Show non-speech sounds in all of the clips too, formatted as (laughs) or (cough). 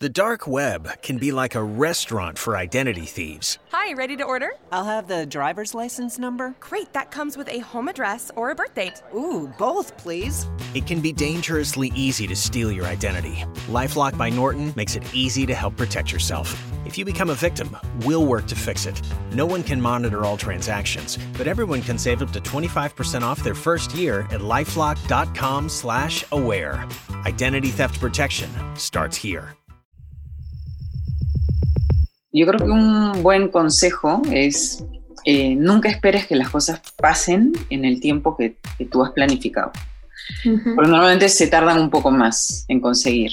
The dark web can be like a restaurant for identity thieves. Hi, ready to order? I'll have the driver's license number. Great, that comes with a home address or a birth date. Ooh, both, please. It can be dangerously easy to steal your identity. Lifelock by Norton makes it easy to help protect yourself. If you become a victim, we'll work to fix it. No one can monitor all transactions, but everyone can save up to 25% off their first year at lifelock.com/aware. Identity theft protection starts here. Yo creo que un buen consejo es eh, nunca esperes que las cosas pasen en el tiempo que, que tú has planificado. Porque normalmente se tardan un poco más en conseguir.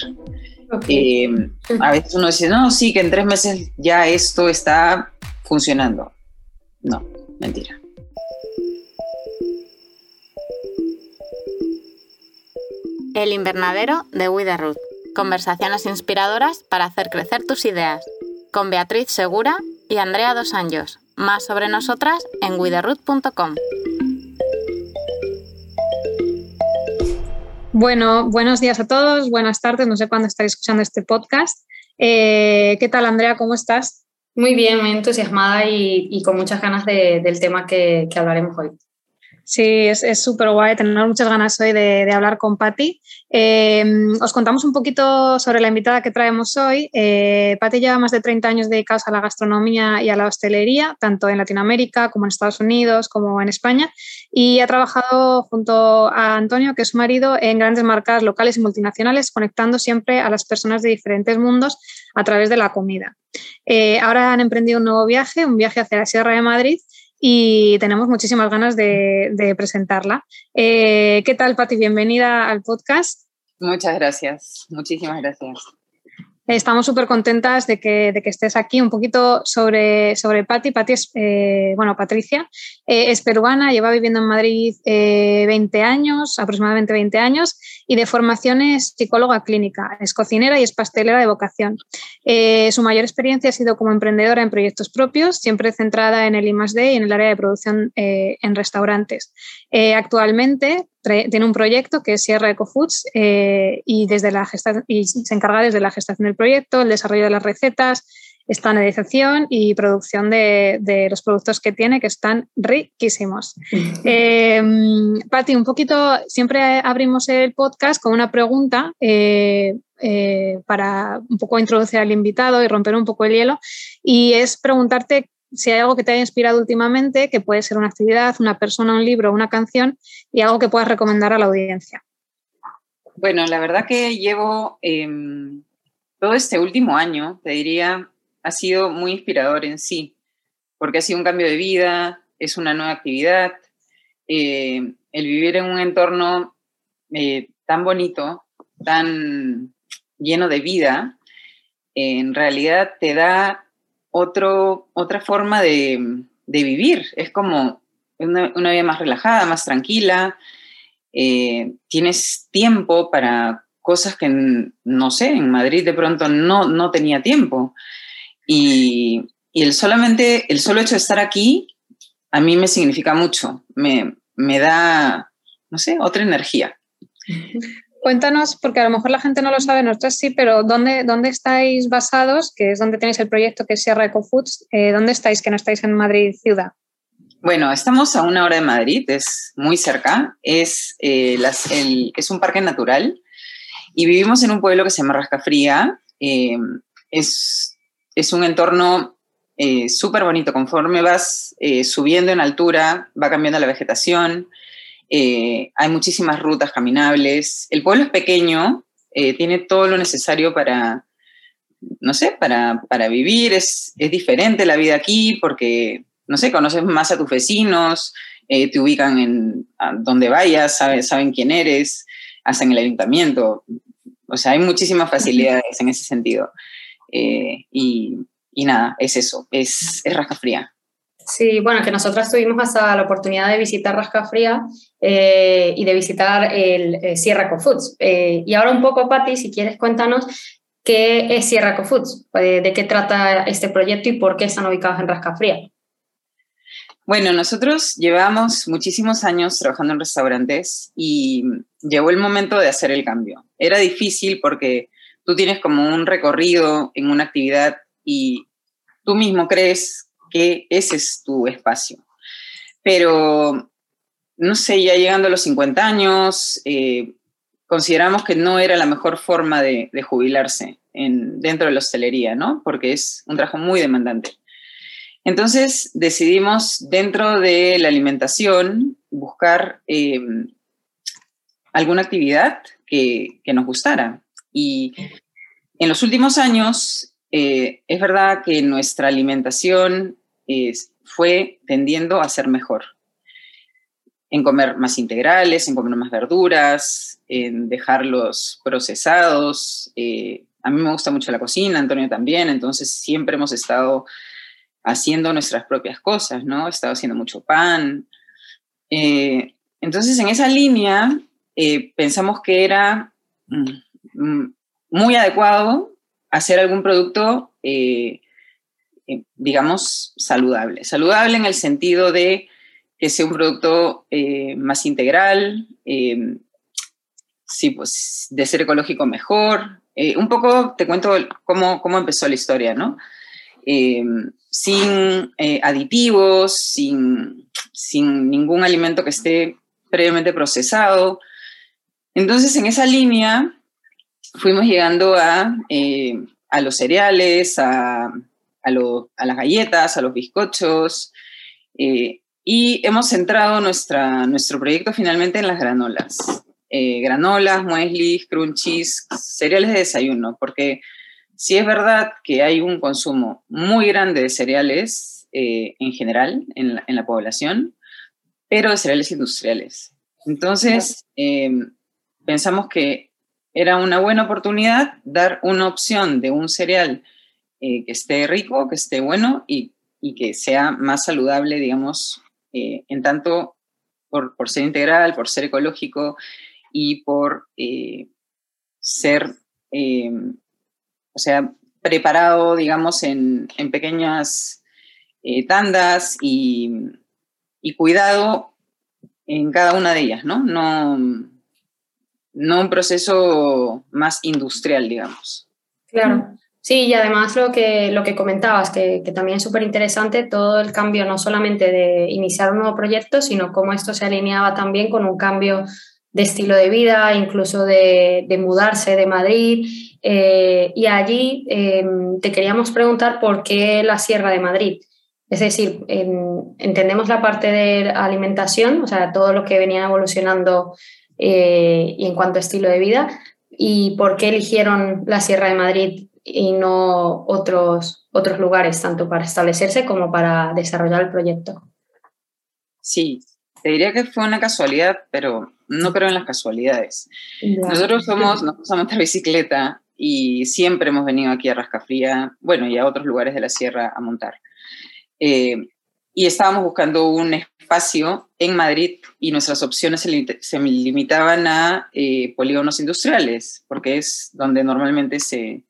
Okay. Eh, a veces uno dice, no, sí, que en tres meses ya esto está funcionando. No, mentira. El invernadero de Widerruth. Conversaciones inspiradoras para hacer crecer tus ideas. Con Beatriz Segura y Andrea Dos Anjos. Más sobre nosotras en widerruth.com. Bueno, buenos días a todos, buenas tardes, no sé cuándo estáis escuchando este podcast. Eh, ¿Qué tal, Andrea? ¿Cómo estás? Muy bien, muy entusiasmada y, y con muchas ganas de, del tema que, que hablaremos hoy. Sí, es súper guay, tener muchas ganas hoy de, de hablar con Patti. Eh, os contamos un poquito sobre la invitada que traemos hoy. Eh, Patti lleva más de 30 años dedicados a la gastronomía y a la hostelería, tanto en Latinoamérica como en Estados Unidos, como en España, y ha trabajado junto a Antonio, que es su marido, en grandes marcas locales y multinacionales, conectando siempre a las personas de diferentes mundos a través de la comida. Eh, ahora han emprendido un nuevo viaje, un viaje hacia la Sierra de Madrid, y tenemos muchísimas ganas de, presentarla. Eh, ¿Qué tal, Pati? Bienvenida al podcast. Muchas gracias, muchísimas gracias. Estamos súper contentas de que, de que, estés aquí. Un poquito sobre, sobre Patti. Patti es, eh, bueno, Patricia, eh, es peruana, lleva viviendo en Madrid eh, 20 años, aproximadamente 20 años, y de formación es psicóloga clínica, es cocinera y es pastelera de vocación. Eh, su mayor experiencia ha sido como emprendedora en proyectos propios, siempre centrada en el I+.D. y en el área de producción en restaurantes. Actualmente tiene un proyecto que es Sierra Eco Foods eh, y, desde la y se encarga desde la gestación del proyecto, el desarrollo de las recetas, estandarización y producción de, de los productos que tiene, que están riquísimos. Eh, Patti, un poquito, siempre abrimos el podcast con una pregunta eh, eh, para un poco introducir al invitado y romper un poco el hielo, y es preguntarte si hay algo que te haya inspirado últimamente, que puede ser una actividad, una persona, un libro, una canción, y algo que puedas recomendar a la audiencia. Bueno, la verdad que llevo eh, todo este último año, te diría, ha sido muy inspirador en sí, porque ha sido un cambio de vida, es una nueva actividad, eh, el vivir en un entorno eh, tan bonito, tan lleno de vida, en realidad te da otro, otra forma de, de, vivir. Es como una, vida más relajada, más tranquila. Eh, tienes tiempo para cosas que, no sé, en Madrid de pronto no, no tenía tiempo. Y, y, el, solamente, el solo hecho de estar aquí a mí me significa mucho. Me, me da, no sé, otra energía. (laughs) Cuéntanos, porque a lo mejor la gente no lo sabe, nosotros sí, pero ¿dónde, dónde estáis basados? Que es donde tenéis el proyecto que es Sierra Eco Foods. Eh, ¿Dónde estáis, que no estáis en Madrid ciudad? Bueno, estamos a una hora de Madrid, es muy cerca. Es, eh, las, el, es un parque natural y vivimos en un pueblo que se llama Rascafría. Eh, es, es un entorno eh, súper bonito. Conforme vas subiendo en altura, va cambiando la vegetación. Eh, hay muchísimas rutas caminables. El pueblo es pequeño, eh, tiene todo lo necesario para, no sé, para, para vivir. Es, es, diferente la vida aquí porque, no sé, conoces más a tus vecinos, eh, te ubican en donde vayas, saben, quién eres, hacen el ayuntamiento. O sea, hay muchísimas facilidades en ese sentido. Y, y, nada, es eso, es, es rasca fría. Sí, bueno, que nosotras tuvimos hasta la oportunidad de visitar Rascafría eh, y de visitar el eh, Sierra Co Foods. Eh, y ahora un poco, Patti, si quieres, cuéntanos qué es Sierra Co Foods, de qué trata este proyecto y por qué están ubicados en Rascafría. Bueno, nosotros llevamos muchísimos años trabajando en restaurantes y llegó el momento de hacer el cambio. Era difícil porque tú tienes como un recorrido en una actividad y tú mismo crees ese es tu espacio. Pero, no sé, ya llegando a los 50 años, eh, consideramos que no era la mejor forma de, jubilarse en, dentro de la hostelería, ¿no? Porque es un trabajo muy demandante. Entonces decidimos dentro de la alimentación buscar eh, alguna actividad que, nos gustara. Y en los últimos años eh, es verdad que nuestra alimentación fue tendiendo a ser mejor en comer más integrales, en comer más verduras, en dejarlos procesados. Eh, a mí me gusta mucho la cocina, Antonio también, entonces siempre hemos estado haciendo nuestras propias cosas, ¿no? He estado haciendo mucho pan. Eh, entonces, en esa línea, eh, pensamos que era mm, mm, muy adecuado hacer algún producto, digamos, saludable. Saludable en el sentido de que sea un producto eh, más integral, eh, sí, pues de ser ecológico mejor. Eh, un poco te cuento cómo, cómo empezó la historia, ¿no? sin aditivos, sin, sin ningún alimento que esté previamente procesado. Entonces, en esa línea, fuimos llegando a, a los cereales, a, a, a, las galletas, a los bizcochos, y hemos centrado nuestra, nuestro proyecto finalmente en las granolas. Eh, granolas, mueslis, crunchies, cereales de desayuno, porque sí es verdad que hay un consumo muy grande de cereales eh, en general en la, población, pero de cereales industriales. Entonces, eh, pensamos que era una buena oportunidad dar una opción de un cereal que esté rico, que esté bueno y, y que sea más saludable, digamos, eh, en tanto por, ser integral, por ser ecológico y por eh, ser, eh, o sea, preparado, digamos, en, pequeñas tandas y, cuidado en cada una de ellas, ¿no? No, no un proceso más industrial, digamos. Claro. Sí, y además lo que, lo que comentabas, que, también es súper interesante, todo el cambio no solamente de iniciar un nuevo proyecto, sino cómo esto se alineaba también con un cambio de estilo de vida, incluso de, mudarse de Madrid. Eh, y allí em, te queríamos preguntar por qué la Sierra de Madrid. Es decir, entendemos la parte de alimentación, o sea, todo lo que venía evolucionando eh, y en cuanto a estilo de vida, y por qué eligieron la Sierra de Madrid y no otros, otros lugares, tanto para establecerse como para desarrollar el proyecto. Sí, te diría que fue una casualidad, pero no creo en las casualidades. Nosotros (laughs) somos, nos gusta montar bicicleta y siempre hemos venido aquí a Rascafría, bueno, y a otros lugares de la sierra a montar. Eh, y estábamos buscando un espacio en Madrid y nuestras opciones se, limitaban a eh, polígonos industriales, porque es donde normalmente se,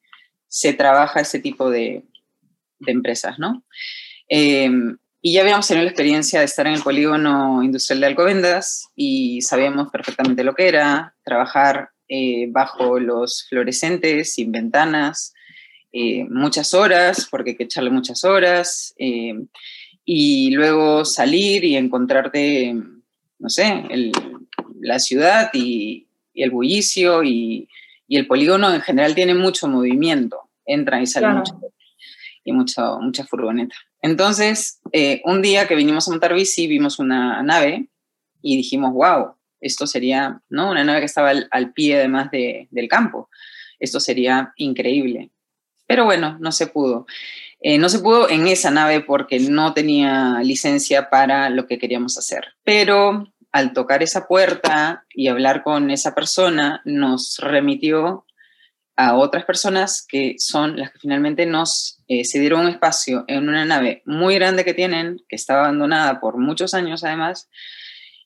se trabaja ese tipo de, empresas, ¿no? Eh, y ya habíamos tenido la experiencia de estar en el polígono industrial de Alcobendas y sabíamos perfectamente lo que era trabajar eh, bajo los fluorescentes, sin ventanas, eh, muchas horas, porque hay que echarle muchas horas, y luego salir y encontrarte, no sé, la ciudad y, el bullicio y el polígono en general tiene mucho movimiento entran y salen mucho, y mucho, mucha furgoneta. Entonces, eh, un día que vinimos a montar bici, vimos una nave y dijimos, wow, esto sería, ¿no? Una nave que estaba al, pie además de, del campo. Esto sería increíble. Pero bueno, no se pudo. Eh, no se pudo en esa nave porque no tenía licencia para lo que queríamos hacer. Pero al tocar esa puerta y hablar con esa persona, nos remitió a otras personas que son las que finalmente nos eh, cedieron un espacio en una nave muy grande que tienen, que estaba abandonada por muchos años además,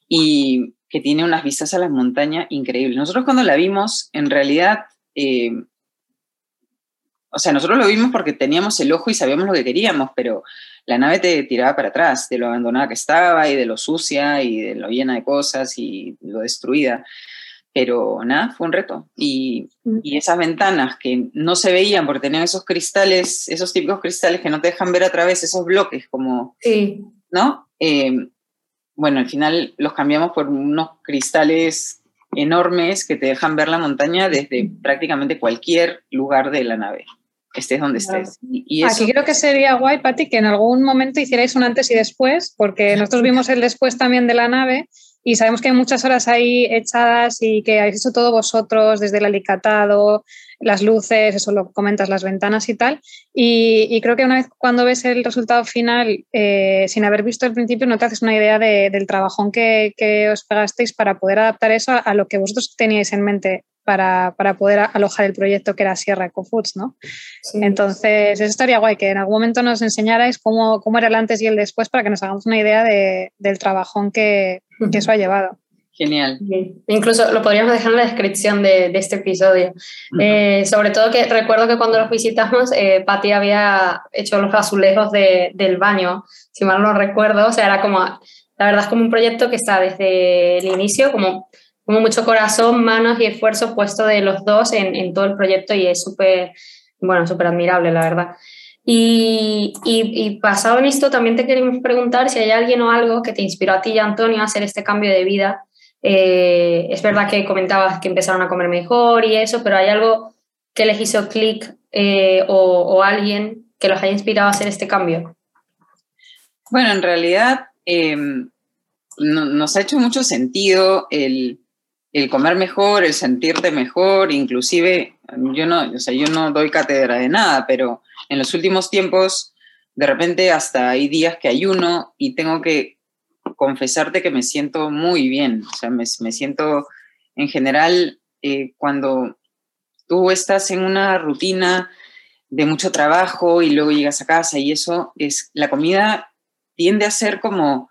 y que tiene unas vistas a las montañas increíbles. Nosotros cuando la vimos, en realidad, eh, o sea, nosotros lo vimos porque teníamos el ojo y sabíamos lo que queríamos, pero la nave te tiraba para atrás de lo abandonada que estaba y de lo sucia y de lo llena de cosas y lo destruida. Pero nada, fue un reto. Y, Mm. y esas ventanas que no se veían porque tenían esos cristales, esos típicos cristales que no te dejan ver a través, esos bloques como, Sí, ¿no? Eh, bueno, al final los cambiamos por unos cristales enormes que te dejan ver la montaña desde prácticamente cualquier lugar de la nave, estés donde estés. Y, y eso, Aquí creo que sería guay, Pati, que en algún momento hicierais un antes y después, porque nosotros vimos el después también de la nave y sabemos que hay muchas horas ahí echadas y que habéis hecho todo vosotros, desde el alicatado, las luces, eso lo comentas, las ventanas y tal. Y, y creo que una vez cuando ves el resultado final, eh, sin haber visto el principio, no te haces una idea de- del trabajón que, que os pegasteis para poder adaptar eso a, a lo que vosotros teníais en mente para, para poder alojar el proyecto que era Sierra Eco Foods, ¿no? sí. Entonces, eso estaría guay, que en algún momento nos enseñarais cómo, cómo era el antes y el después para que nos hagamos una idea de- del trabajón que, que eso ha llevado. genial. Incluso lo podríamos dejar en la descripción de, de este episodio. Eh, sobre todo que recuerdo que cuando los visitamos, eh, Patti había hecho los azulejos de- del baño, si mal no recuerdo. O sea, era como, la verdad es como un proyecto que está desde el inicio, como, como mucho corazón, manos y esfuerzo puesto de los dos en, en todo el proyecto y es súper, bueno, súper admirable, la verdad. Y, y, y basado en esto, también te queremos preguntar si hay alguien o algo que te inspiró a ti y a Antonio a hacer este cambio de vida eh, es verdad que comentabas que empezaron a comer mejor y eso, pero ¿hay algo que les hizo clic eh, o, o, alguien que los haya inspirado a hacer este cambio? Bueno, en realidad eh, no, nos ha hecho mucho sentido el, el, comer mejor, el sentirte mejor, inclusive yo no, o sea, yo no doy cátedra de nada, pero en los últimos tiempos de repente hasta hay días que ayuno y tengo que confesarte que me siento muy bien, o sea, me, me siento en general eh, cuando tú estás en una rutina de mucho trabajo y luego llegas a casa y eso es la comida tiende a ser como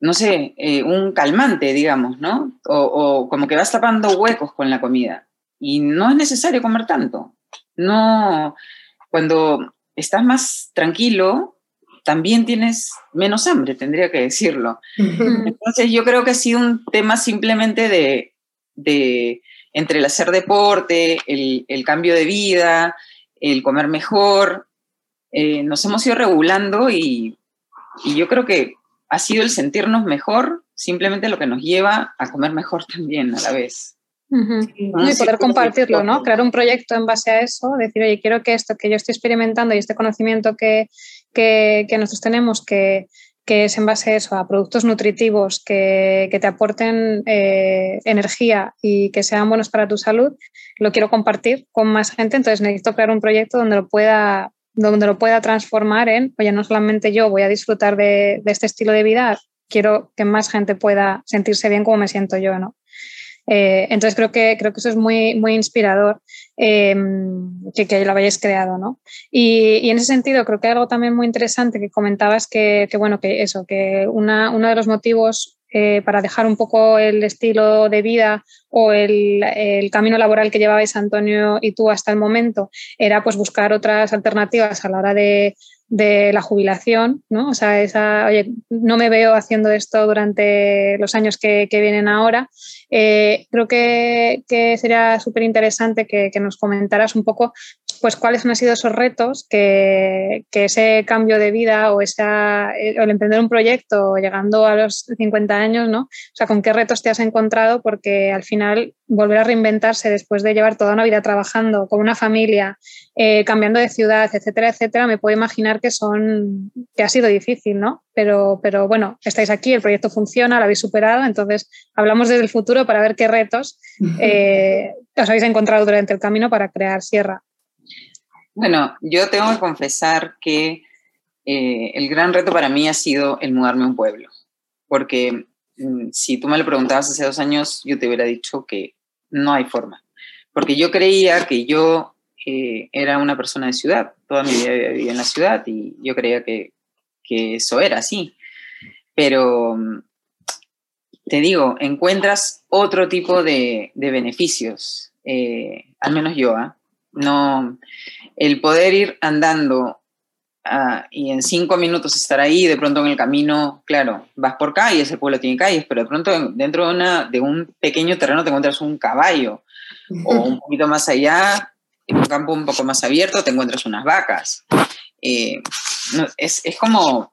no sé eh, un calmante digamos no o, o, como que vas tapando huecos con la comida. Y no es necesario comer tanto. No cuando estás más tranquilo también tienes menos hambre, tendría que decirlo. Entonces yo creo que ha sido un tema simplemente de, de entre el hacer deporte, el, el, cambio de vida, el comer mejor, eh, nos hemos ido regulando y, y, yo creo que ha sido el sentirnos mejor simplemente lo que nos lleva a comer mejor también a la vez. Uh -huh. y poder compartirlo, ¿no? Crear un proyecto en base a eso, decir, oye, quiero que esto que yo estoy experimentando y este conocimiento que, que, que nosotros tenemos, que, que, es en base a eso, a productos nutritivos que, que te aporten eh, energía y que sean buenos para tu salud, lo quiero compartir con más gente, entonces necesito crear un proyecto donde lo pueda donde lo pueda transformar en, oye, no solamente yo voy a disfrutar de, de este estilo de vida, quiero que más gente pueda sentirse bien como me siento yo, ¿no? Eh, entonces creo que, creo que eso es muy, muy inspirador eh, que, lo hayáis creado, ¿no? Y, en ese sentido creo que algo también muy interesante que comentabas que, que bueno, que eso, que una, uno de los motivos eh, para dejar un poco el estilo de vida o el, el, camino laboral que llevabais Antonio y tú hasta el momento era pues buscar otras alternativas a la hora de, de la jubilación, ¿no? O sea, esa, oye, no me veo haciendo esto durante los años que, que vienen ahora. Eh, creo que, que sería súper interesante que, que, nos comentaras un poco pues cuáles han sido esos retos que, que ese cambio de vida o, esa, o el emprender un proyecto llegando a los 50 años, ¿no? O sea, con qué retos te has encontrado porque al final volver a reinventarse después de llevar toda una vida trabajando con una familia, eh, cambiando de ciudad, etcétera, etcétera, me puedo imaginar que son que ha sido difícil, ¿no? Pero, pero bueno, estáis aquí, el proyecto funciona, lo habéis superado, entonces hablamos desde el futuro para ver qué retos eh, os habéis encontrado durante el camino para crear Sierra. Bueno, yo tengo que confesar que eh, el gran reto para mí ha sido el mudarme a un pueblo, porque mm, si tú me lo preguntabas hace dos años, yo te hubiera dicho que no hay forma, porque yo creía que yo eh, era una persona de ciudad, toda mi vida vivido en la ciudad y yo creía que, que eso era así, pero mm, te digo, encuentras otro tipo de, de beneficios, eh, al menos yo, ¿eh? No, el poder ir andando ah, y en cinco minutos estar ahí, de pronto en el camino, claro, vas por calles, el pueblo tiene calles, pero de pronto dentro de, una, de un pequeño terreno te encuentras un caballo, o un (laughs) poquito más allá, en un campo un poco más abierto, te encuentras unas vacas. Eh, es, es, como,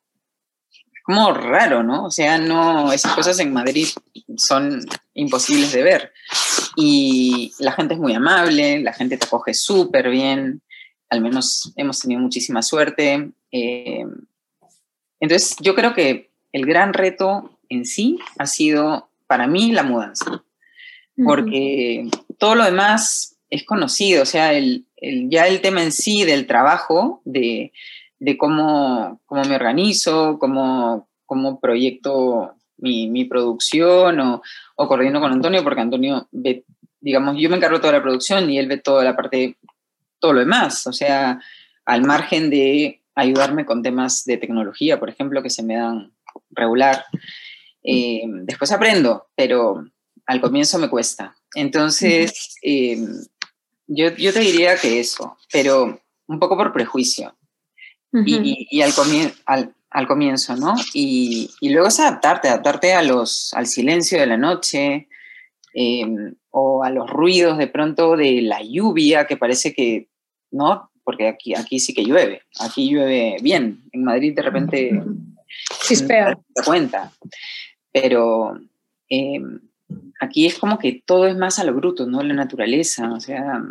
como raro, ¿no? O sea, no, esas cosas en Madrid son imposibles de ver. Y la gente es muy amable, la gente te acoge súper bien, al menos hemos tenido muchísima suerte. Eh, entonces, yo creo que el gran reto en sí ha sido para mí la mudanza, porque todo lo demás es conocido, o sea, el, ya el tema en sí del trabajo, de, de cómo, cómo, me organizo, cómo, cómo proyecto mi, mi producción o, o, coordino con Antonio, porque Antonio ve, digamos, yo me encargo de toda la producción y él ve toda la parte, todo lo demás, o sea, al margen de ayudarme con temas de tecnología, por ejemplo, que se me dan regular. Eh, después aprendo, pero al comienzo me cuesta. Entonces, eh, yo, yo, te diría que eso, pero un poco por prejuicio. y, y, al, al, al, comienzo, ¿no? Y, y, luego es adaptarte, adaptarte a los, al silencio de la noche eh, o a los ruidos de pronto de la lluvia, que parece que, ¿no? Porque aquí, aquí sí que llueve, aquí llueve bien. En Madrid de repente... Chispea. No te cuenta. Pero... Eh, aquí es como que todo es más a lo bruto, ¿no? La naturaleza, o sea,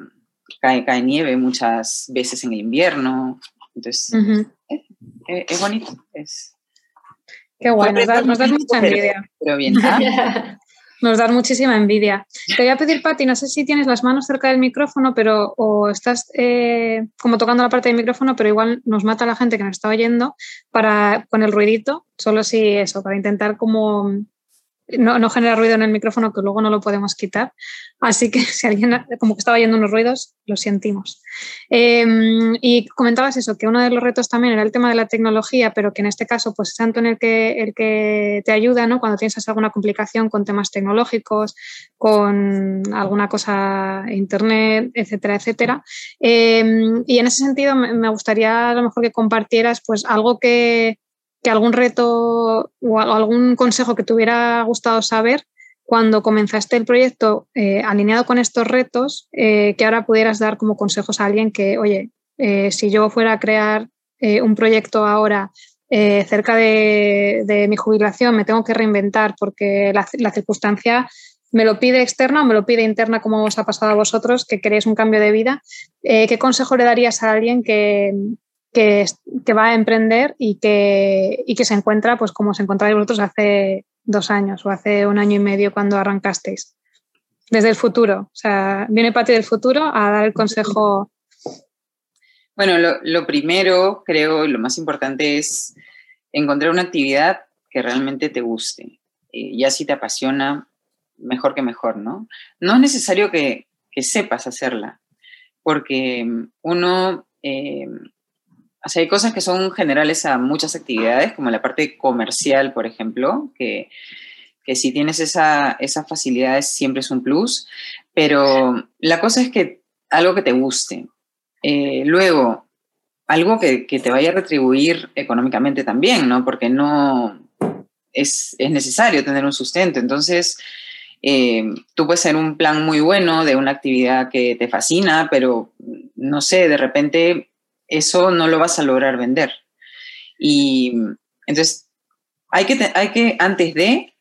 cae, cae nieve muchas veces en el invierno, entonces uh -huh. Es, es, bonito. Es... Qué bueno, nos da, nos da mucha envidia. Pero bien, ¿ah? (laughs) Nos da muchísima envidia. Te voy a pedir, Pati, no sé si tienes las manos cerca del micrófono, pero o estás eh, como tocando la parte del micrófono, pero igual nos mata la gente que nos está oyendo para con el ruidito, solo si eso, para intentar como no, no, genera ruido en el micrófono que luego no lo podemos quitar. Así que (laughs) si alguien como que estaba oyendo unos ruidos, lo sentimos. Eh, y comentabas eso, que uno de los retos también era el tema de la tecnología, pero que en este caso pues es tanto el que, el que te ayuda ¿no? cuando tienes alguna complicación con temas tecnológicos, con alguna cosa internet, etcétera, etcétera. Eh, y en ese sentido me gustaría a lo mejor que compartieras pues algo que que algún reto o algún consejo que te hubiera gustado saber cuando comenzaste el proyecto eh, alineado con estos retos, eh, que ahora pudieras dar como consejos a alguien que, oye, eh, si yo fuera a crear un proyecto ahora cerca de, de, mi jubilación, me tengo que reinventar porque la, la, circunstancia me lo pide externa o me lo pide interna, como os ha pasado a vosotros, que queréis un cambio de vida. ¿Qué consejo le darías a alguien que, que, que, va a emprender y que, y que se encuentra pues como se encontráis vosotros hace dos años o hace un año y medio cuando arrancasteis. Desde el futuro. O sea, viene Pati del futuro a dar el consejo. Bueno, lo, primero, creo, lo más importante es encontrar una actividad que realmente te guste. Eh, ya si te apasiona, mejor que mejor, ¿no? No es necesario que, que sepas hacerla, porque uno eh, o hay cosas que son generales a muchas actividades, como la parte comercial, por ejemplo, que, que si tienes esa, esas facilidades siempre es un plus, pero la cosa es que algo que te guste. Eh, luego, algo que, que, te vaya a retribuir económicamente también, ¿no? Porque no es, es necesario tener un sustento. Entonces, eh, tú puedes hacer un plan muy bueno de una actividad que te fascina, pero no sé, de repente eso no lo vas a lograr vender. Y entonces, hay que, hay que antes de,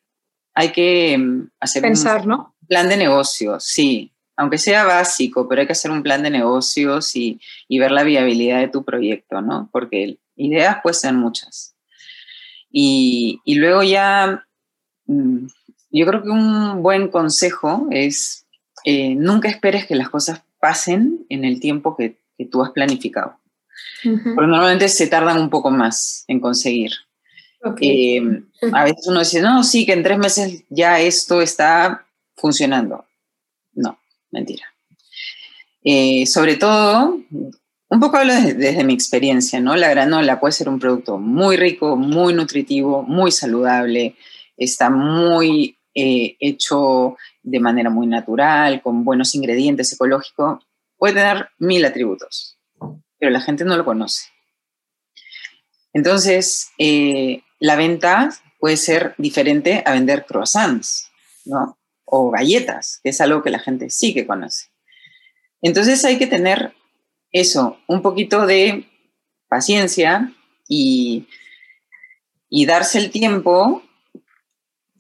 hay que mm, hacer Pensar, un ¿no? plan de negocios, sí, aunque sea básico, pero hay que hacer un plan de negocios y, y ver la viabilidad de tu proyecto, ¿no? Porque ideas pueden ser muchas. Y, y luego ya, mm, yo creo que un buen consejo es eh, nunca esperes que las cosas pasen en el tiempo que, que tú has planificado. Uh -huh. Porque normalmente se tardan un poco más en conseguir. Okay. Eh, a veces uno dice, no, sí, que en tres meses ya esto está funcionando. No, mentira. Eh, sobre todo, un poco hablo desde, desde, mi experiencia, ¿no? La granola puede ser un producto muy rico, muy nutritivo, muy saludable, está muy eh, hecho de manera muy natural, con buenos ingredientes ecológicos, puede tener mil atributos pero la gente no lo conoce. Entonces, eh, la venta puede ser diferente a vender croissants, ¿no? O galletas, que es algo que la gente sí que conoce. Entonces hay que tener eso, un poquito de paciencia y, y darse el tiempo,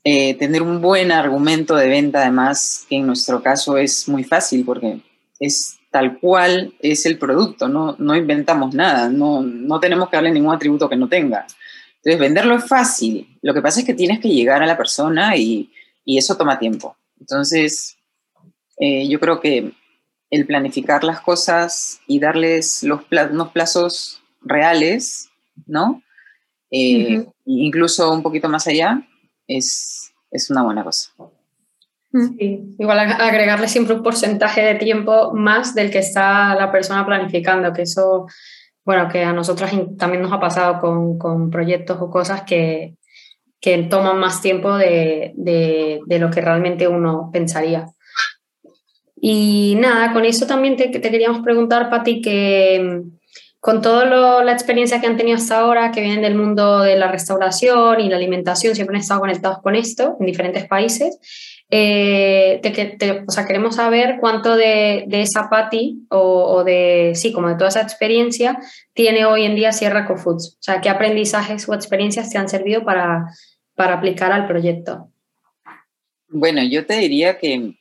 eh, tener un buen argumento de venta, además, que en nuestro caso es muy fácil porque es tal cual es el producto, no, no inventamos nada, no, no tenemos que darle ningún atributo que no tenga. Entonces, venderlo es fácil. Lo que pasa es que tienes que llegar a la persona y, y eso toma tiempo. Entonces, eh, yo creo que el planificar las cosas y darles los unos plazos reales, ¿no? Eh, incluso un poquito más allá, es, es una buena cosa. Sí, igual agregarle siempre un porcentaje de tiempo más del que está la persona planificando, que eso, bueno, que a nosotros también nos ha pasado con, con proyectos o cosas que, que toman más tiempo de, de, de, lo que realmente uno pensaría. Y nada, con eso también te, te queríamos preguntar, Pati, que con toda la experiencia que han tenido hasta ahora, que vienen del mundo de la restauración y la alimentación, siempre han estado conectados con esto en diferentes países. Eh, o sea, queremos saber cuánto de, de esa Pati o, o, de, sí, como de toda esa experiencia tiene hoy en día Sierra Foods. O sea, qué aprendizajes o experiencias te han servido para, para aplicar al proyecto. Bueno, yo te diría que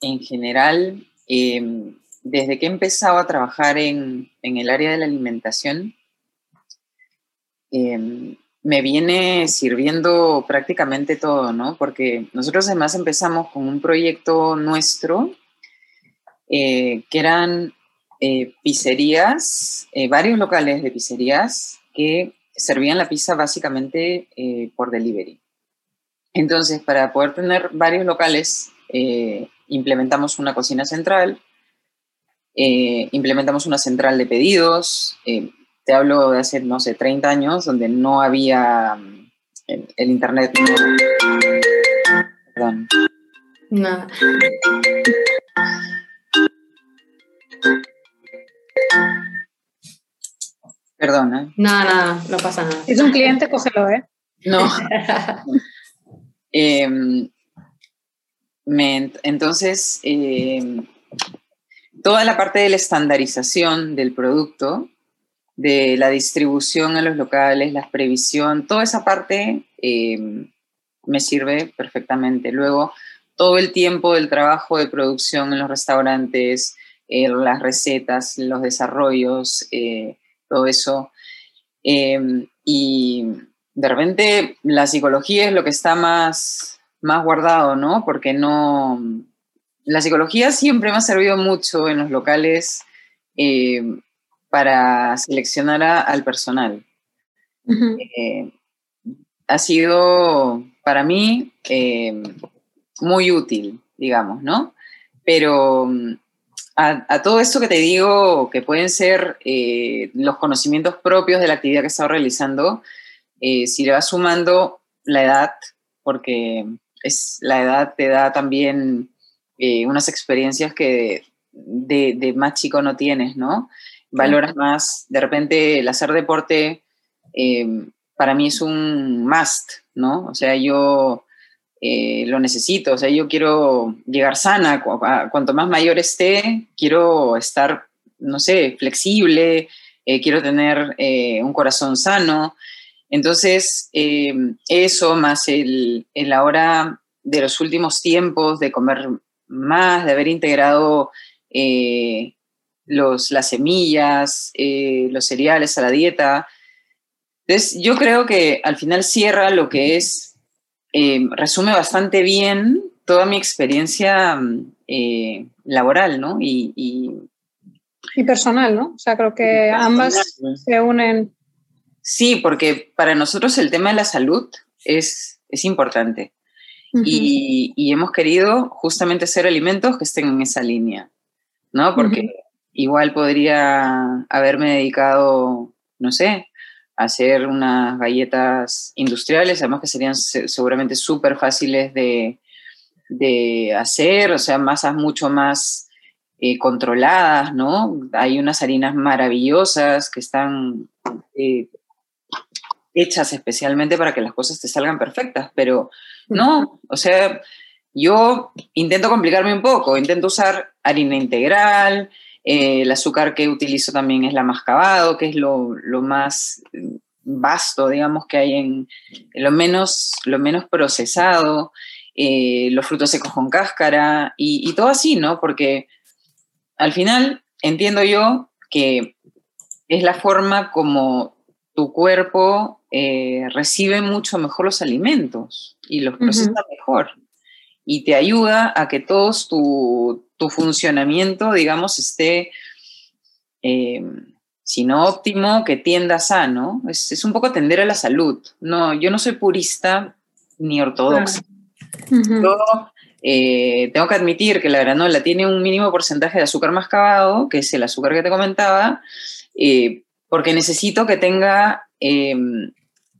en general, eh, desde que he empezado a trabajar en, en el área de la alimentación, eh, me viene sirviendo prácticamente todo, ¿no? Porque nosotros además empezamos con un proyecto nuestro, eh, que eran eh, pizzerías, eh, varios locales de pizzerías que servían la pizza básicamente por delivery. Entonces, para poder tener varios locales, implementamos una cocina central, implementamos una central de pedidos. Eh, te hablo de hace, no sé, 30 años, donde no había mm, el, el Internet. No, perdón. Nada. Perdona. Nada, nada, no pasa nada. Si es un cliente, cógelo, ¿eh? No. (laughs) eh, me, entonces, eh, toda la parte de la estandarización del producto, de la distribución a los locales, la previsión, toda esa parte eh, me sirve perfectamente. Luego, todo el tiempo del trabajo de producción en los restaurantes, eh, las recetas, los desarrollos, eh, todo eso. Eh, y de repente la psicología es lo que está más, más guardado, ¿no? Porque no... La psicología siempre me ha servido mucho en los locales eh, para seleccionar a, al personal. Uh -huh. eh, ha sido para mí eh, muy útil, digamos, ¿no? Pero a, a, todo esto que te digo, que pueden ser eh, los conocimientos propios de la actividad que he estado realizando, si le vas sumando la edad, porque es, la edad te da también unas experiencias que de, de, más chico no tienes, ¿no? Valoras más, de repente el hacer deporte eh, para mí es un must, ¿no? O sea, yo eh, lo necesito, o sea, yo quiero llegar sana, cu cuanto más mayor esté, quiero estar, no sé, flexible, eh, quiero tener un corazón sano. Entonces, eso más el, el ahora de los últimos tiempos de comer más, de haber integrado los, las semillas, eh, los cereales a la dieta. Entonces, yo creo que al final cierra lo que es, eh, resume bastante bien toda mi experiencia eh, laboral, ¿no? Y, y, y, personal, ¿no? O sea, creo que ambas se unen. Sí, porque para nosotros el tema de la salud es, es importante. Uh -huh. y, y, hemos querido justamente hacer alimentos que estén en esa línea, ¿no? Porque uh -huh. Igual podría haberme dedicado, no sé, a hacer unas galletas industriales, además que serían seguramente súper fáciles de, de, hacer, o sea, masas mucho más eh, controladas, ¿no? Hay unas harinas maravillosas que están eh, hechas especialmente para que las cosas te salgan perfectas, pero no, o sea, yo intento complicarme un poco, intento usar harina integral, eh, el azúcar que utilizo también es la mascabado, que es lo, lo más vasto, digamos, que hay en, lo, menos, lo menos procesado, eh, los frutos secos con cáscara y, todo así, ¿no? Porque al final entiendo yo que es la forma como tu cuerpo eh, recibe mucho mejor los alimentos y los procesa mejor. Y te ayuda a que todo tu, tu funcionamiento, digamos, esté eh, si no óptimo, que tienda sano. Es, es, un poco tender a la salud. No, yo no soy purista ni ortodoxa. Yo eh, tengo que admitir que la granola tiene un mínimo porcentaje de azúcar mascabado, que es el azúcar que te comentaba, eh, porque necesito que tenga, em,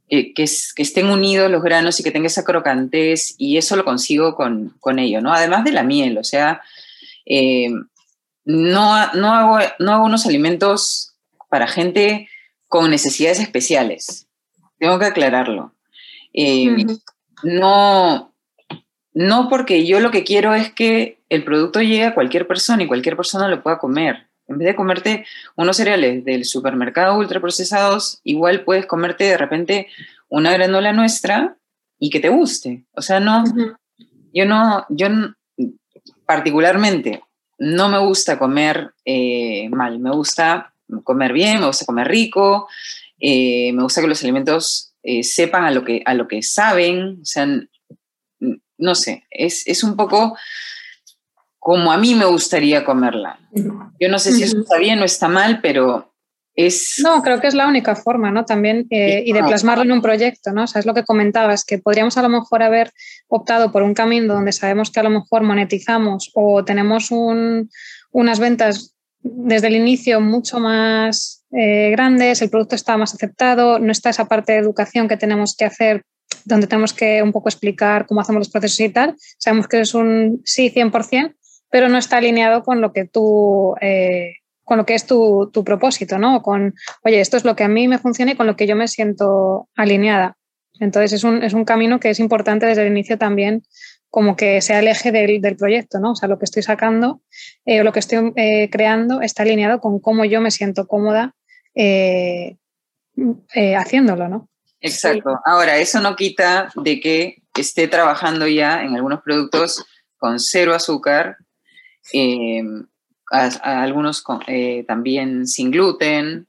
que, que, estén unidos los granos y que tenga esa crocantez, y eso lo consigo con, con ello, ¿no? Además de la miel, o sea, em, no, no, hago, no hago unos alimentos para gente con necesidades especiales. Tengo que aclararlo. Eh, no, no porque yo lo que quiero es que el producto llegue a cualquier persona y cualquier persona lo pueda comer. En vez de comerte unos cereales del supermercado ultraprocesados, igual puedes comerte de repente una granola nuestra y que te guste. O sea, no, yo no, yo particularmente no me gusta comer eh, mal, me gusta comer bien, me gusta comer rico, eh, me gusta que los alimentos eh, sepan a lo, que, a lo que saben, o sea, no sé, es, es, un poco como a mí me gustaría comerla. Yo no sé si eso está bien o está mal, pero es... No, creo que es la única forma, ¿no? También, eh, y de plasmarlo en un proyecto, ¿no? O sea, es lo que comentabas, que podríamos a lo mejor haber optado por un camino donde sabemos que a lo mejor monetizamos o tenemos un, unas ventas desde el inicio mucho más eh, grandes, el producto está más aceptado, no está esa parte de educación que tenemos que hacer donde tenemos que un poco explicar cómo hacemos los procesos y tal. Sabemos que es un sí 100%, pero no está alineado con lo que tú, eh, con lo que es tu, tu, propósito, ¿no? Con, oye, esto es lo que a mí me funciona y con lo que yo me siento alineada. Entonces es un, es un camino que es importante desde el inicio también como que sea el eje del, del, proyecto, ¿no? O sea, lo que estoy sacando eh, o lo que estoy eh, creando está alineado con cómo yo me siento cómoda eh, haciéndolo, ¿no? Exacto. Ahora, eso no quita de que esté trabajando ya en algunos productos con cero azúcar, algunos también sin gluten,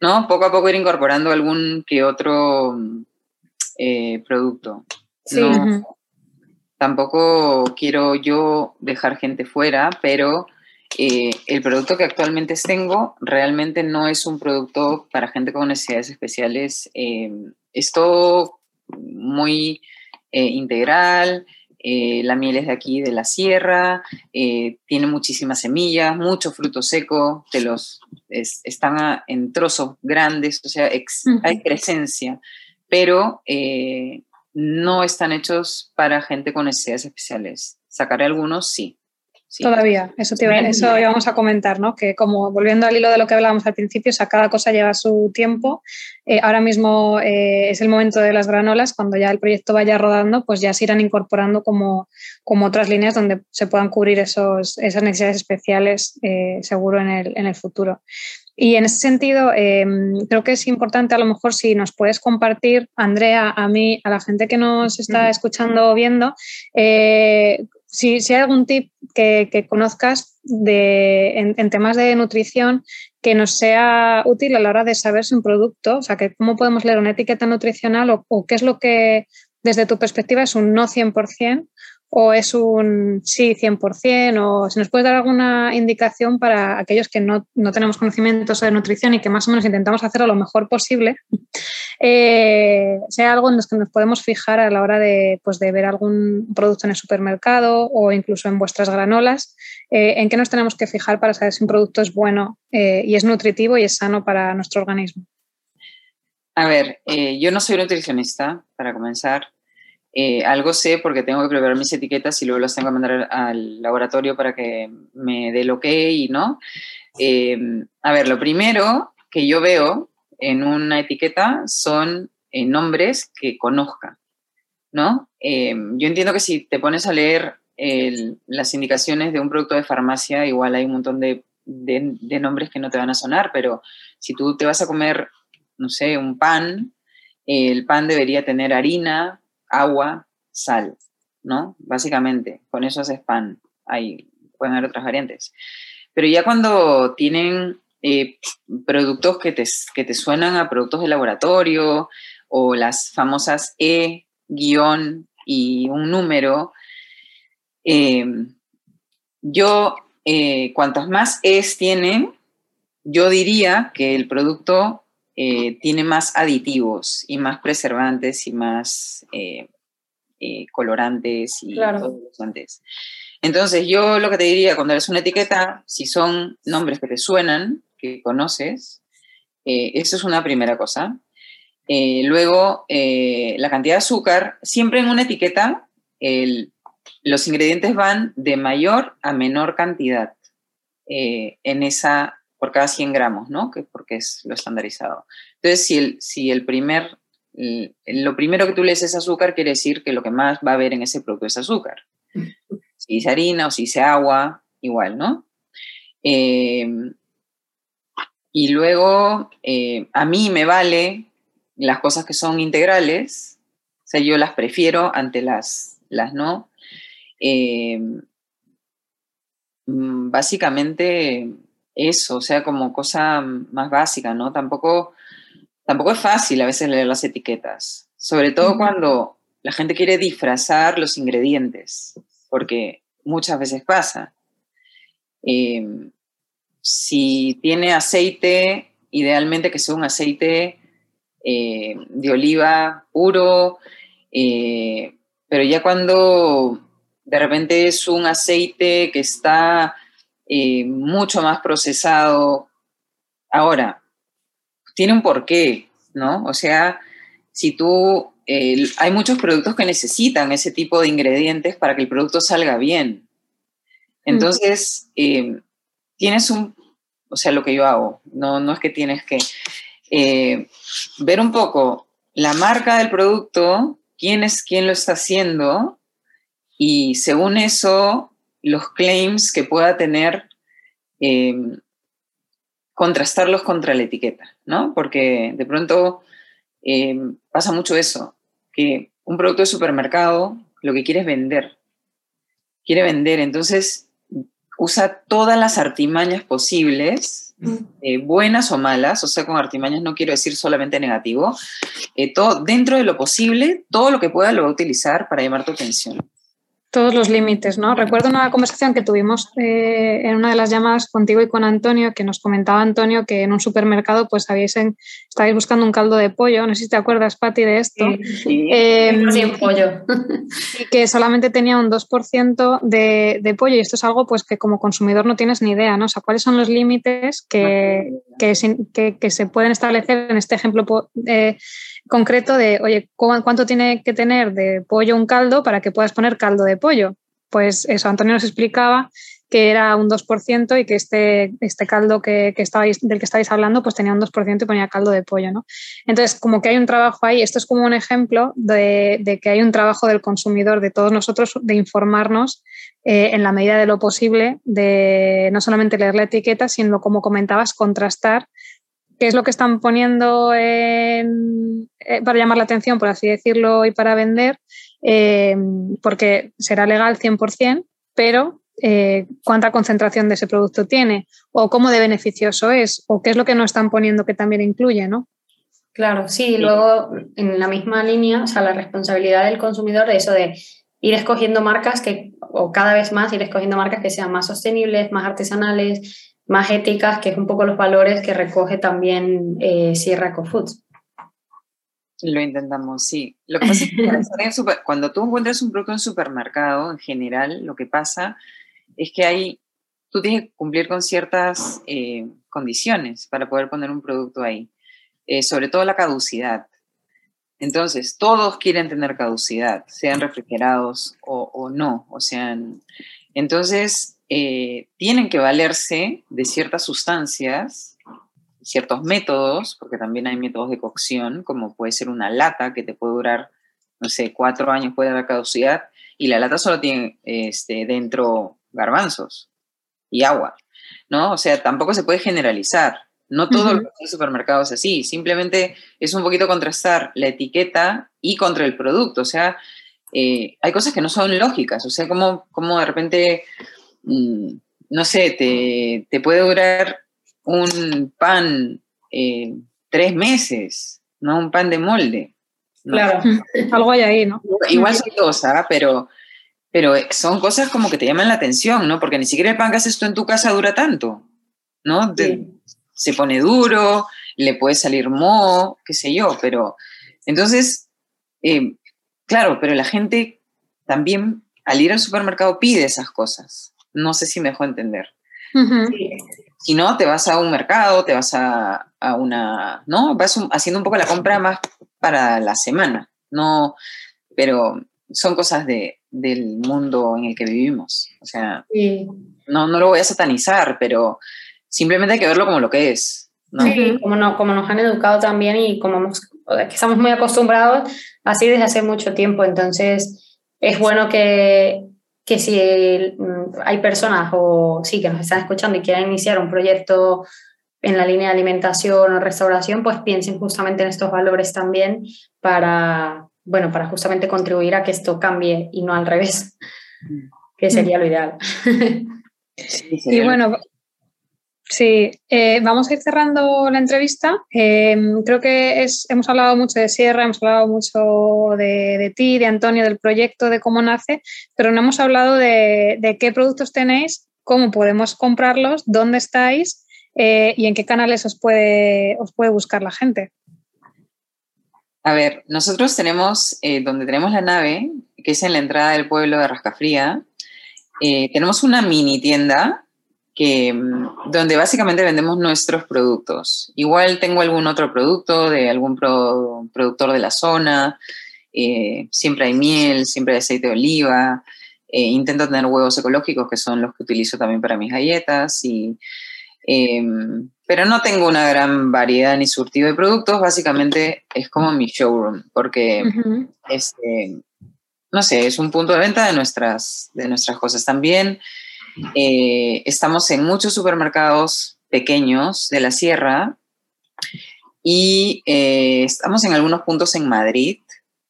¿no? Poco a poco ir incorporando algún que otro producto. Sí tampoco quiero yo dejar gente fuera, pero eh, el producto que actualmente tengo realmente no es un producto para gente con necesidades especiales. Eh, es todo muy eh, la miel es de aquí, de la sierra, tiene muchísimas semillas, mucho fruto seco, te los, están en trozos grandes, o sea, hay presencia, pero no están hechos para gente con necesidades especiales. Sacaré algunos, sí. Todavía, eso, te eso íbamos a comentar, ¿no? Que como volviendo al hilo de lo que hablábamos al principio, o sea, cada cosa lleva su tiempo. Eh, ahora mismo eh, es el momento de las granolas, cuando ya el proyecto vaya rodando, pues ya se irán incorporando como, como otras líneas donde se puedan cubrir esos, esas necesidades especiales eh, seguro en el, en el futuro. Y en ese sentido, em, creo que es importante a lo mejor si nos puedes compartir, Andrea, a mí, a la gente que nos está escuchando o viendo, eh, si, si, hay algún tip que, que conozcas de, en, temas de nutrición que nos sea útil a la hora de saber si un producto, o sea, que cómo podemos leer una etiqueta nutricional o, qué es lo que desde tu perspectiva es un no 100% o es un sí 100%? O si nos puedes dar alguna indicación para aquellos que no, no tenemos conocimientos de nutrición y que más o menos intentamos hacerlo lo mejor posible, (laughs) eh, sea algo en lo que nos podemos fijar a la hora de, pues, de ver algún producto en el supermercado o incluso en vuestras granolas, eh, en qué nos tenemos que fijar para saber si un producto es bueno eh, y es nutritivo y es sano para nuestro organismo. A ver, yo no soy nutricionista, para comenzar. Eh, algo sé porque tengo que preparar mis etiquetas y luego las tengo que mandar al laboratorio para que me dé el ok y no. Eh, a ver, lo primero que yo veo en una etiqueta son eh, nombres que conozca, ¿no? Yo entiendo que si te pones a leer las indicaciones de un producto de farmacia, igual hay un montón de, de, nombres que no te van a sonar, pero si tú te vas a comer, no sé, un pan, el pan debería tener harina, agua, sal, ¿no? Básicamente, con eso haces pan. Hay, pueden haber otras variantes. Pero ya cuando tienen eh, productos que te, que te suenan a productos de laboratorio o las famosas E, guion y un número, eh, yo, eh, cuantas más E's tienen, yo diría que el producto tiene más aditivos y más preservantes y más colorantes y claro. antes. Entonces, yo lo que te diría cuando eres una etiqueta, si son nombres que te suenan, que conoces, eh, eso es una primera cosa. Eh, luego, eh, la cantidad de azúcar, siempre en una etiqueta, los ingredientes van de mayor a menor cantidad en esa, por cada 100 gramos, ¿no? Que, porque es lo estandarizado. Entonces, si el, si el primer, lo primero que tú lees es azúcar, quiere decir que lo que más va a haber en ese producto es azúcar. (laughs) Si dice harina o si dice agua, igual, ¿no? Eh, y luego, eh, a mí me vale las cosas que son integrales, o sea, yo las prefiero ante las, las no. Eh, mm, básicamente eso, o sea, como cosa más básica, ¿no? Tampoco, tampoco es fácil a veces leer las etiquetas, sobre todo cuando la gente quiere disfrazar los ingredientes porque muchas veces pasa. Em, si tiene aceite, idealmente que sea un aceite eh, de oliva puro, eh, pero ya cuando de repente es un aceite que está eh, mucho más procesado, ahora, tiene un porqué, ¿no? O sea, si tú hay muchos productos que necesitan ese tipo de ingredientes para que el producto salga bien. Entonces, eh, tienes un, o sea, lo que yo hago, no, no es que tienes que eh, ver un poco la marca del producto, quién es quién lo está haciendo y según eso, los claims que pueda tener, eh, contrastarlos contra la etiqueta, ¿no? Porque de pronto Em, pasa mucho eso, que un producto de supermercado lo que quiere es vender. Quiere vender, entonces usa todas las artimañas posibles, eh, buenas o malas, o sea, con artimañas no quiero decir solamente negativo, eh, todo, dentro de lo posible, todo lo que pueda lo va a utilizar para llamar tu atención todos los límites, ¿no? Recuerdo una conversación que tuvimos eh, en una de las llamadas contigo y con Antonio, que nos comentaba Antonio que en un supermercado pues habéis estabais buscando un caldo de pollo, no sé si te acuerdas, Patti, de esto. Sí, em, pollo. Y (laughs) que solamente tenía un 2% de, de, pollo y esto es algo pues que como consumidor no tienes ni idea, ¿no? O sea, ¿cuáles son los límites que, que, se pueden establecer en este ejemplo eh, concreto de, oye, ¿cuánto tiene que tener de pollo un caldo para que puedas poner caldo de pollo? Pues eso, Antonio nos explicaba que era un 2% y que este, este caldo que, que, estabais, del que estáis hablando pues tenía un 2% y ponía caldo de pollo. ¿no? Entonces, como que hay un trabajo ahí, esto es como un ejemplo de, de que hay un trabajo del consumidor, de todos nosotros, de informarnos eh, en la medida de lo posible, de no solamente leer la etiqueta, sino, como comentabas, contrastar qué es lo que están poniendo eh, para llamar la atención, por así decirlo, y para vender, eh, porque será legal 100%, pero eh, cuánta concentración de ese producto tiene, o cómo de beneficioso es, o qué es lo que no están poniendo que también incluye, ¿no? Claro, sí, luego en la misma línea, o sea, la responsabilidad del consumidor de eso de ir escogiendo marcas que, o cada vez más ir escogiendo marcas que sean más sostenibles, más artesanales, más éticas, que es un poco los valores que recoge también eh, Sierra Eco Foods. Lo intentamos, sí. Lo que pasa es que cuando tú encuentras un producto en supermercado, en general, lo que pasa es que hay, tú tienes que cumplir con ciertas eh, condiciones para poder poner un producto ahí, eh, sobre todo la caducidad. Entonces, todos quieren tener caducidad, sean refrigerados o, o no, o sean... Entonces, eh, tienen que valerse de ciertas sustancias ciertos métodos, porque también hay métodos de cocción, como puede ser una lata que te puede durar, no sé, cuatro años puede dar caducidad, y la lata solo tiene este, dentro garbanzos y agua, ¿no? O sea, tampoco se puede generalizar. No todo lo que hay en supermercado es así, simplemente es un poquito contrastar la etiqueta y contra el producto, o sea, eh, hay cosas que no son lógicas, o sea, como, como de repente, mm, no sé, te, te, puede durar un pan eh, tres meses, ¿no? Un pan de molde. Claro, algo hay ahí, ¿no? Igual soy cosa, pero, pero son cosas como que te llaman la atención, ¿no? Porque ni siquiera el pan que haces tú en tu casa dura tanto, ¿no? se pone duro, le puede salir moho, qué sé yo, pero entonces, eh, claro, pero la gente también al ir al supermercado pide esas cosas. No sé si me dejó entender. Si no, te vas a un mercado, te vas a, a una, ¿no? Vas haciendo un poco la compra más para la semana, no, pero son cosas de, del mundo en el que vivimos. O sea, no, no lo voy a satanizar, pero simplemente hay que verlo como lo que es. ¿no? Sí, como, no, como nos han educado también y como que estamos muy acostumbrados así desde hace mucho tiempo. Entonces, es bueno que, que si mm, hay personas o sí que nos están escuchando y quieren iniciar un proyecto en la línea de alimentación o restauración, pues piensen justamente en estos valores también para, bueno, para justamente contribuir a que esto cambie y no al revés, que sería lo ideal. (laughs) y bueno, Sí, eh, vamos a ir cerrando la entrevista. Eh, creo que es, hemos hablado mucho de Sierra, hemos hablado mucho de, ti, de Antonio, del proyecto, de cómo nace, pero no hemos hablado de, qué productos tenéis, cómo podemos comprarlos, dónde estáis eh, y en qué canales os puede, os puede buscar la gente. A ver, nosotros tenemos, donde tenemos la nave, que es en la entrada del pueblo de Rascafría, tenemos una mini tienda que, mm, donde básicamente vendemos nuestros productos. Igual tengo algún otro producto de algún productor de la zona, eh, siempre hay miel, siempre hay aceite de oliva, eh, intento tener huevos ecológicos que son los que utilizo también para mis galletas, y, em, pero no tengo una gran variedad ni surtido de productos, básicamente es como mi showroom, porque este, no sé, es un punto de venta de nuestras, de nuestras cosas también. Eh, estamos en muchos supermercados pequeños de la sierra y eh, estamos en algunos puntos en Madrid,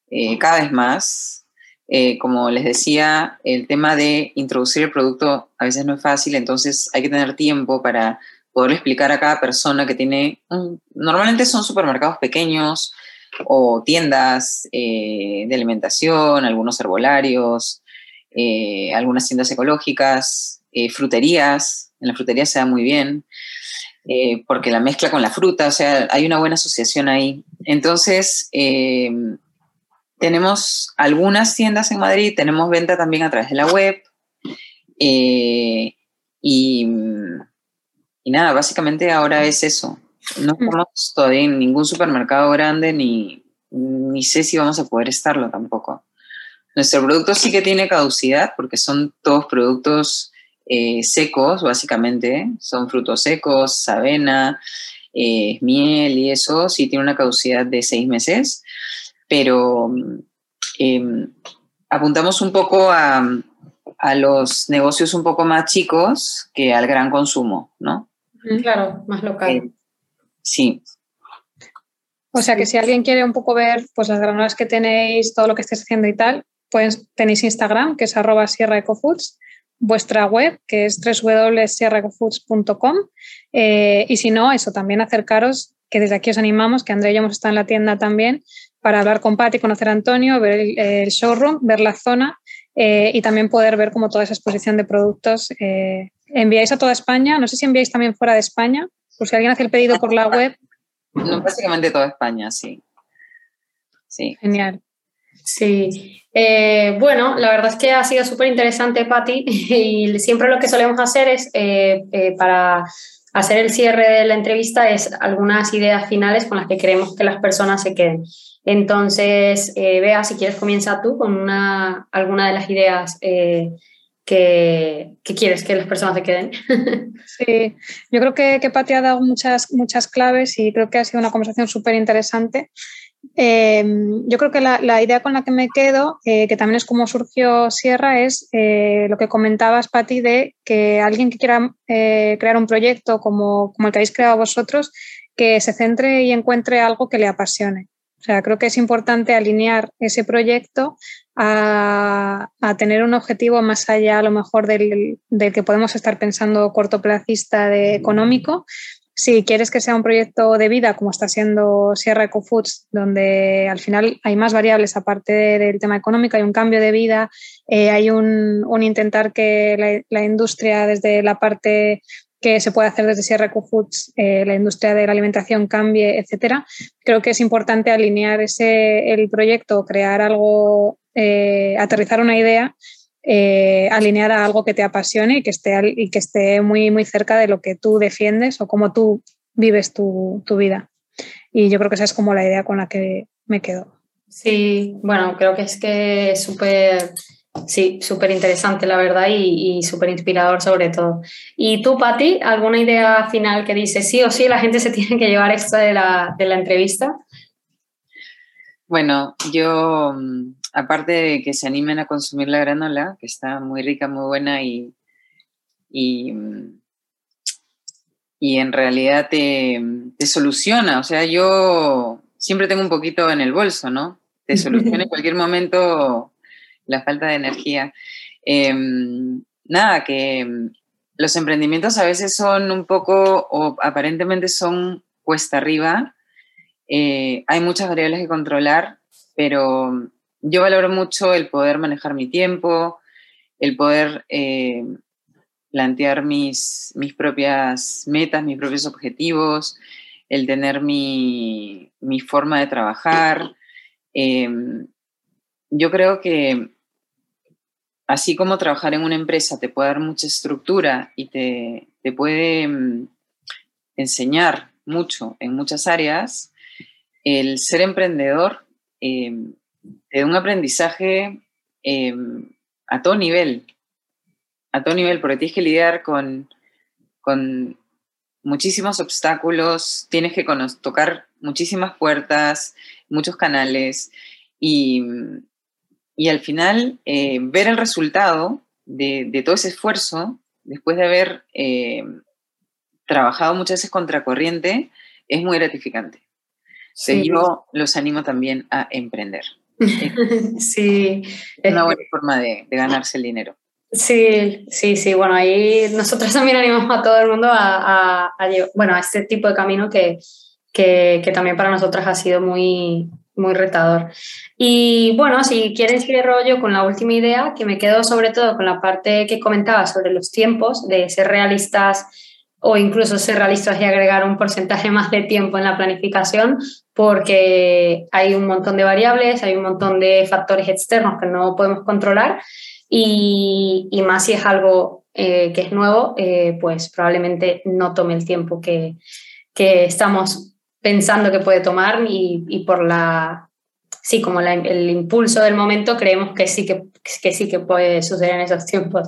eh, cada vez más. como les decía, el tema de introducir el producto a veces no es fácil, entonces hay que tener tiempo para poder explicar a cada persona que tiene, normalmente son supermercados pequeños o tiendas de alimentación, algunos herbolarios, algunas tiendas ecológicas, eh, fruterías, en la frutería se da muy bien, eh, porque la mezcla con la fruta, o sea, hay una buena asociación ahí. Entonces, eh, tenemos algunas tiendas en Madrid, tenemos venta también a través de la web. Y, y, nada, básicamente ahora es eso. No estamos todavía en ningún supermercado grande ni, ni sé si vamos a poder estarlo tampoco. Nuestro producto sí que tiene caducidad porque son todos productos eh, secos, básicamente, son frutos secos, avena, eh, miel y eso, sí tiene una caducidad de seis meses, pero em, apuntamos un poco a, a, los negocios un poco más chicos que al gran consumo, ¿no? Claro, más local. Eh, sí. O sea que si alguien quiere un poco ver pues las granolas que tenéis, todo lo que estáis haciendo y tal, pues tenéis Instagram, que es arroba Sierra Ecofoods, vuestra web, que es www.sierracofoods.com. Eh, y si no, eso también acercaros, que desde aquí os animamos, que Andrea y yo hemos estado en la tienda también, para hablar con Patti, conocer a Antonio, ver el, showroom, ver la zona eh, y también poder ver como toda esa exposición de productos. Eh, ¿Enviáis a toda España? No sé si enviáis también fuera de España, por si alguien hace el pedido por la web. No, básicamente toda España, sí. Sí. Genial. Sí, eh, bueno, la verdad es que ha sido súper interesante, Patti, (laughs) y siempre lo que solemos hacer es, eh, eh, para hacer el cierre de la entrevista, es algunas ideas finales con las que queremos que las personas se queden. Entonces, Bea, si quieres, comienza tú con una, alguna de las ideas que, quieres que las personas se queden. (laughs) sí, yo creo que, que Pati ha dado muchas, muchas claves y creo que ha sido una conversación súper interesante. Em, yo creo que la, idea con la que me quedo, eh, que también es como surgió Sierra, es eh, lo que comentabas, Pati, de que alguien que quiera eh, crear un proyecto como, como el que habéis creado vosotros, que se centre y encuentre algo que le apasione. O sea, creo que es importante alinear ese proyecto a, tener un objetivo más allá, a lo mejor, del, que podemos estar pensando cortoplacista de económico. Si quieres que sea un proyecto de vida, como está siendo Sierra Eco Foods, donde al final hay más variables aparte del tema económico, hay un cambio de vida, eh, hay un, intentar que la, industria desde la parte que se puede hacer desde Sierra Foods, eh, la industria de la alimentación cambie, etcétera. Creo que es importante alinear ese, el proyecto, crear algo, eh, aterrizar una idea, eh, alinear a algo que te apasione y que esté, y que esté muy, muy cerca de lo que tú defiendes o cómo tú vives tu, tu vida. Y yo creo que esa es como la idea con la que me quedo. Sí, bueno, creo que es que es súper Sí, súper interesante, la verdad, y, súper inspirador sobre todo. ¿Y tú, Patti, alguna idea final que dice sí o sí la gente se tiene que llevar esto de la, entrevista? Bueno, yo, mm, aparte de que se animen a consumir la granola, que está muy rica, muy buena y, y, mm, en realidad te, te, soluciona, o sea, yo siempre tengo un poquito en el bolso, ¿no? Te soluciona en (laughs) cualquier momento la falta de energía. Em, nada, que los emprendimientos a veces son un poco, o aparentemente son cuesta arriba. Eh, hay muchas variables que controlar, pero yo valoro mucho el poder manejar mi tiempo, el poder plantear mis, mis propias metas, mis propios objetivos, el tener mi, forma de trabajar. Em, yo creo que así como trabajar en una empresa te puede dar mucha estructura y te, puede mm, enseñar mucho en muchas áreas, el ser emprendedor em, te da un aprendizaje em, a todo nivel, a todo nivel, porque tienes que lidiar con, con muchísimos obstáculos, tienes que tocar muchísimas puertas, muchos canales y, y al final eh, ver el resultado de, todo ese esfuerzo, después de haber eh, trabajado muchas veces contracorriente, es muy gratificante. Sí. yo los animo también a emprender. (laughs) sí. Es una buena forma de, ganarse el dinero. Sí, sí, sí. Bueno, ahí nosotros también animamos a todo el mundo a, bueno, a este tipo de camino que, que, que, también para nosotras ha sido muy, muy retador. Y bueno, si quieres cierro yo con la última idea, que me quedo sobre todo con la parte que comentaba sobre los tiempos, de ser realistas o incluso ser realistas y agregar un porcentaje (laughs) más de tiempo en la planificación, porque hay un montón de variables, hay un montón de factores externos que no podemos controlar y, más si es algo eh, que es nuevo, eh, pues probablemente no tome el tiempo que, que estamos pensando que puede tomar y, y por la, sí, como el impulso del momento, creemos que sí que, que, sí que puede suceder en esos tiempos.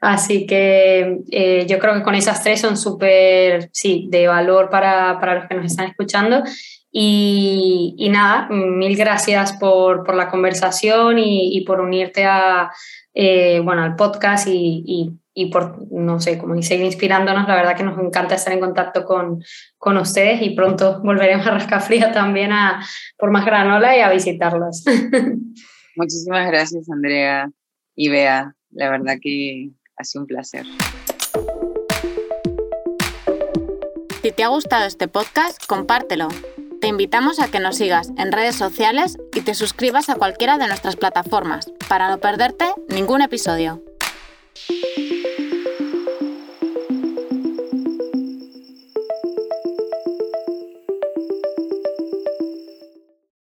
Así que eh, yo creo que con esas tres son súper, sí, de valor para, para, los que nos están escuchando. Y, y nada, mil gracias por, por la conversación y, y, por unirte a, eh, bueno, al podcast y, y por, no sé, como seguir inspirándonos. La verdad que nos encanta estar en contacto con, con ustedes y pronto volveremos a Rascafría también a, por más granola y a visitarlos. (laughs) Muchísimas gracias, Andrea y Bea. La verdad que ha sido un placer. Si te ha gustado este podcast, compártelo. Te invitamos a que nos sigas en redes sociales y te suscribas a cualquiera de nuestras plataformas para no perderte ningún episodio.